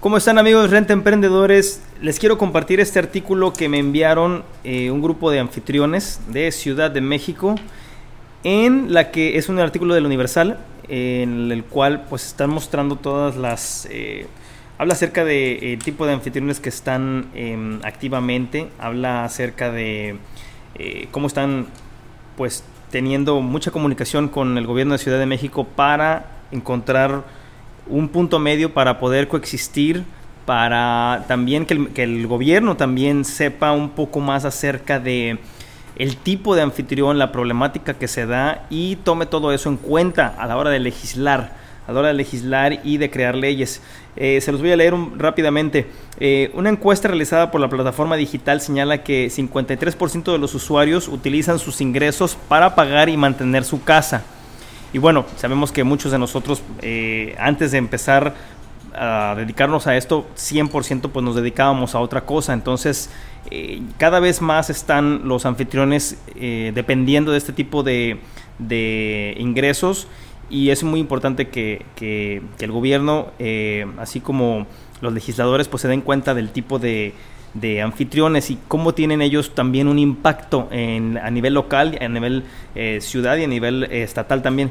¿Cómo están amigos Renta Emprendedores? Les quiero compartir este artículo que me enviaron eh, un grupo de anfitriones de Ciudad de México, en la que es un artículo del Universal, en el cual pues están mostrando todas las... Eh, habla acerca del de, eh, tipo de anfitriones que están em, activamente, habla acerca de cómo están pues teniendo mucha comunicación con el gobierno de Ciudad de México para encontrar un punto medio para poder coexistir, para también que el, gobierno también sepa un poco más acerca de el tipo de anfitrión, la problemática que se da y tome todo eso en cuenta a la hora de legislar, a la hora de legislar y de crear leyes. Eh, se los voy a leer rápidamente. Eh, una encuesta realizada por la plataforma digital señala que 53% de los usuarios utilizan sus ingresos para pagar y mantener su casa. Y bueno, sabemos que muchos de nosotros, eh, antes de empezar a dedicarnos a esto, 100% pues nos dedicábamos a otra cosa. Entonces, eh, cada vez más están los anfitriones eh, dependiendo de este tipo de, de, ingresos y es muy importante que, que, que el gobierno, así como los legisladores, pues se den cuenta del tipo de, de anfitriones y cómo tienen ellos también un impacto en, a nivel local, a nivel eh, ciudad y a nivel eh, estatal también.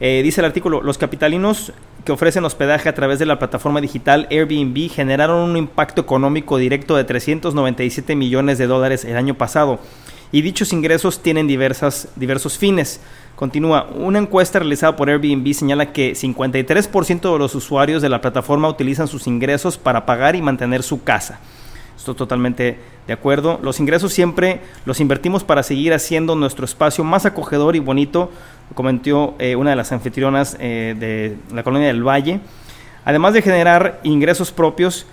Eh, dice el artículo, los capitalinos que ofrecen hospedaje a través de la plataforma digital Airbnb generaron un impacto económico directo de 397 millones de dólares el año pasado y dichos ingresos tienen diversas, diversos fines. Continúa, una encuesta realizada por Airbnb señala que 53% de los usuarios de la plataforma utilizan sus ingresos para pagar y mantener su casa. Estoy totalmente de acuerdo. Los ingresos siempre los invertimos para seguir haciendo nuestro espacio más acogedor y bonito, comentó eh, una de las anfitrionas eh, de la colonia del Valle. Además de generar ingresos propios,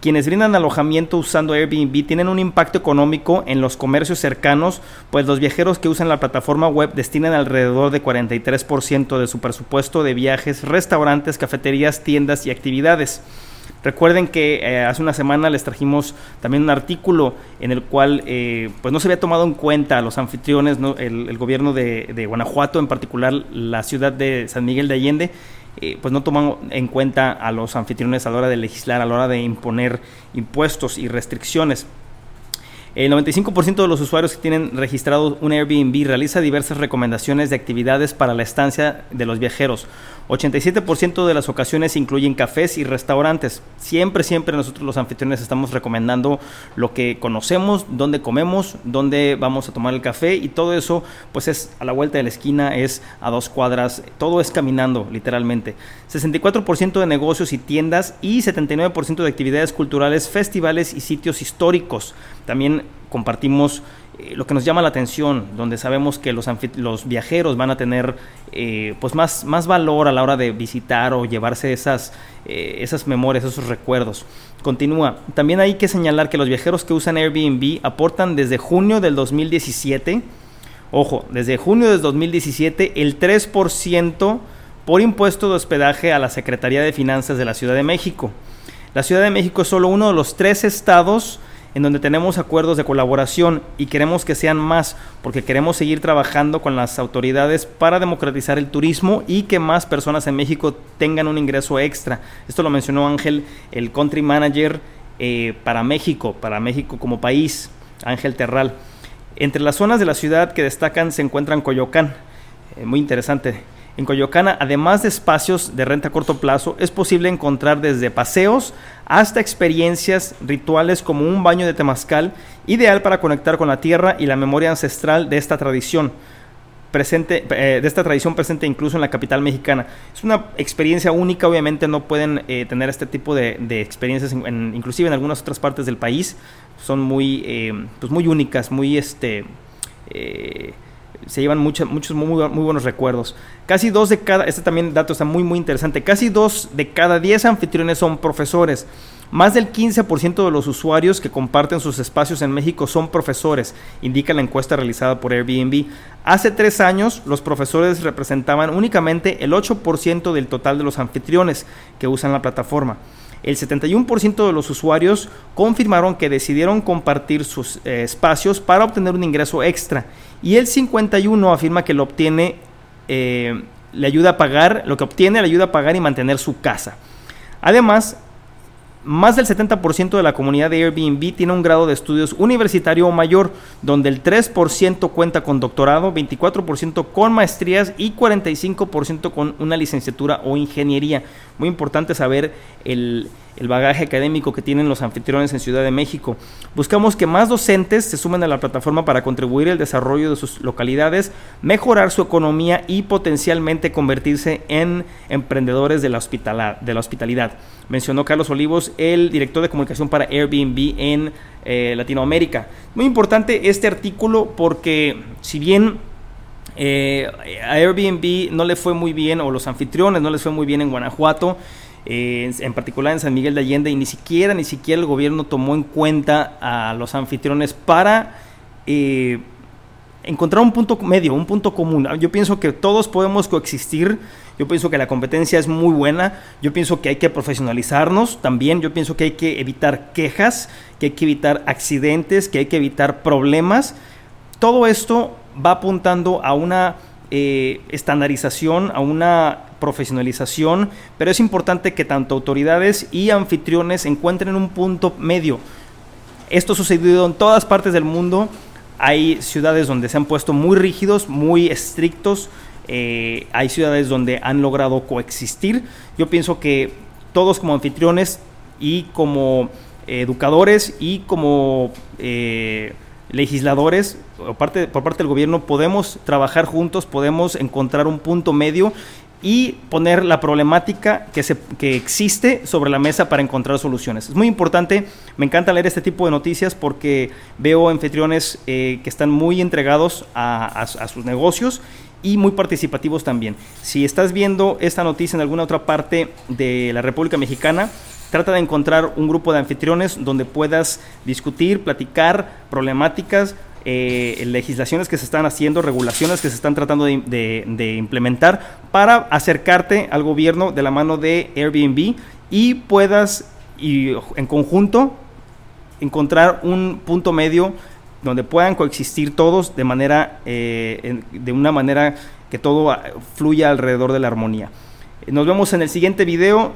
quienes brindan alojamiento usando Airbnb tienen un impacto económico en los comercios cercanos, pues los viajeros que usan la plataforma web destinan alrededor de 43% de su presupuesto de viajes, restaurantes, cafeterías, tiendas y actividades. Recuerden que eh, hace una semana les trajimos también un artículo en el cual eh, pues no se había tomado en cuenta a los anfitriones, el, gobierno de, Guanajuato, en particular la ciudad de San Miguel de Allende, eh, pues no toman en cuenta a los anfitriones a la hora de legislar, a la hora de imponer impuestos y restricciones. El 95% de los usuarios que tienen registrado un Airbnb realiza diversas recomendaciones de actividades para la estancia de los viajeros. 87% de las ocasiones incluyen cafés y restaurantes. Siempre, siempre nosotros los anfitriones estamos recomendando lo que conocemos, dónde comemos, dónde vamos a tomar el café y todo eso pues es a la vuelta de la esquina, es a dos cuadras, todo es caminando literalmente. 64% de negocios y tiendas y 79% de actividades culturales, festivales y sitios históricos. También compartimos eh, lo que nos llama la atención, donde sabemos que los, viajeros van a tener eh, pues más, más valor a la hora de visitar o llevarse esas, eh, esas memorias, esos recuerdos. Continúa. También hay que señalar que los viajeros que usan Airbnb aportan desde junio del 2017, ojo, desde junio del 2017 el 3% por impuesto de hospedaje a la Secretaría de Finanzas de la Ciudad de México. La Ciudad de México es solo uno de los tres estados en donde tenemos acuerdos de colaboración y queremos que sean más porque queremos seguir trabajando con las autoridades para democratizar el turismo y que más personas en México tengan un ingreso extra. Esto lo mencionó Ángel, el country manager eh, para México, para México como país, Ángel Terral. Entre las zonas de la ciudad que destacan se encuentran Coyoacán, eh, muy interesante. En Coyoacana, además de espacios de renta a corto plazo, es posible encontrar desde paseos hasta experiencias rituales como un baño de temazcal, ideal para conectar con la tierra y la memoria ancestral de esta tradición. Presente, eh, de esta tradición presente incluso en la capital mexicana. Es una experiencia única, obviamente no pueden eh, tener este tipo de, experiencias, inclusive en algunas otras partes del país, son muy, eh, pues muy únicas, muy este, se llevan muchos muy, buenos recuerdos. Casi dos de cada, este también dato está muy muy interesante, casi dos de cada diez anfitriones son profesores. Más del 15% de los usuarios que comparten sus espacios en México son profesores, indica la encuesta realizada por Airbnb. Hace tres años, los profesores representaban únicamente el 8% del total de los anfitriones que usan la plataforma. El 71% de los usuarios confirmaron que decidieron compartir sus eh, espacios para obtener un ingreso extra y el 51 afirma que lo obtiene, eh, le ayuda a pagar, lo que obtiene le ayuda a pagar y mantener su casa. Además, más del 70% de la comunidad de Airbnb tiene un grado de estudios universitario o mayor, donde el 3% cuenta con doctorado, 24% con maestrías y 45% con una licenciatura o ingeniería. Muy importante saber el, el bagaje académico que tienen los anfitriones en Ciudad de México. Buscamos que más docentes se sumen a la plataforma para contribuir al desarrollo de sus localidades, mejorar su economía y potencialmente convertirse en emprendedores de la, de la hospitalidad. Mencionó Carlos Olivos, el director de comunicación para Airbnb en eh, Latinoamérica. Muy importante este artículo porque si bien eh, a Airbnb no le fue muy bien, o los anfitriones no les fue muy bien en Guanajuato, en particular en San Miguel de Allende, y ni siquiera, ni siquiera el gobierno tomó en cuenta a los anfitriones para eh, encontrar un punto medio, un punto común. Yo pienso que todos podemos coexistir, yo pienso que la competencia es muy buena, yo pienso que hay que profesionalizarnos también, yo pienso que hay que evitar quejas, que hay que evitar accidentes, que hay que evitar problemas. Todo esto va apuntando a una eh, estandarización, a una profesionalización, pero es importante que tanto autoridades y anfitriones encuentren un punto medio. Esto ha sucedido en todas partes del mundo. Hay ciudades donde se han puesto muy rígidos, muy estrictos. Eh, hay ciudades donde han logrado coexistir. Yo pienso que todos como anfitriones y como educadores y como eh, legisladores por parte del gobierno podemos trabajar juntos, podemos encontrar un punto medio y poner la problemática que, se, que existe sobre la mesa para encontrar soluciones. Es muy importante, me encanta leer este tipo de noticias porque veo anfitriones eh, que están muy entregados a, a sus negocios y muy participativos también. Si estás viendo esta noticia en alguna otra parte de la República Mexicana, Trata de encontrar un grupo de anfitriones donde puedas discutir, platicar problemáticas, eh, legislaciones que se están haciendo, regulaciones que se están tratando de, implementar para acercarte al gobierno de la mano de Airbnb y puedas y en conjunto encontrar un punto medio donde puedan coexistir todos de manera eh, de una manera que todo fluya alrededor de la armonía. Nos vemos en el siguiente video.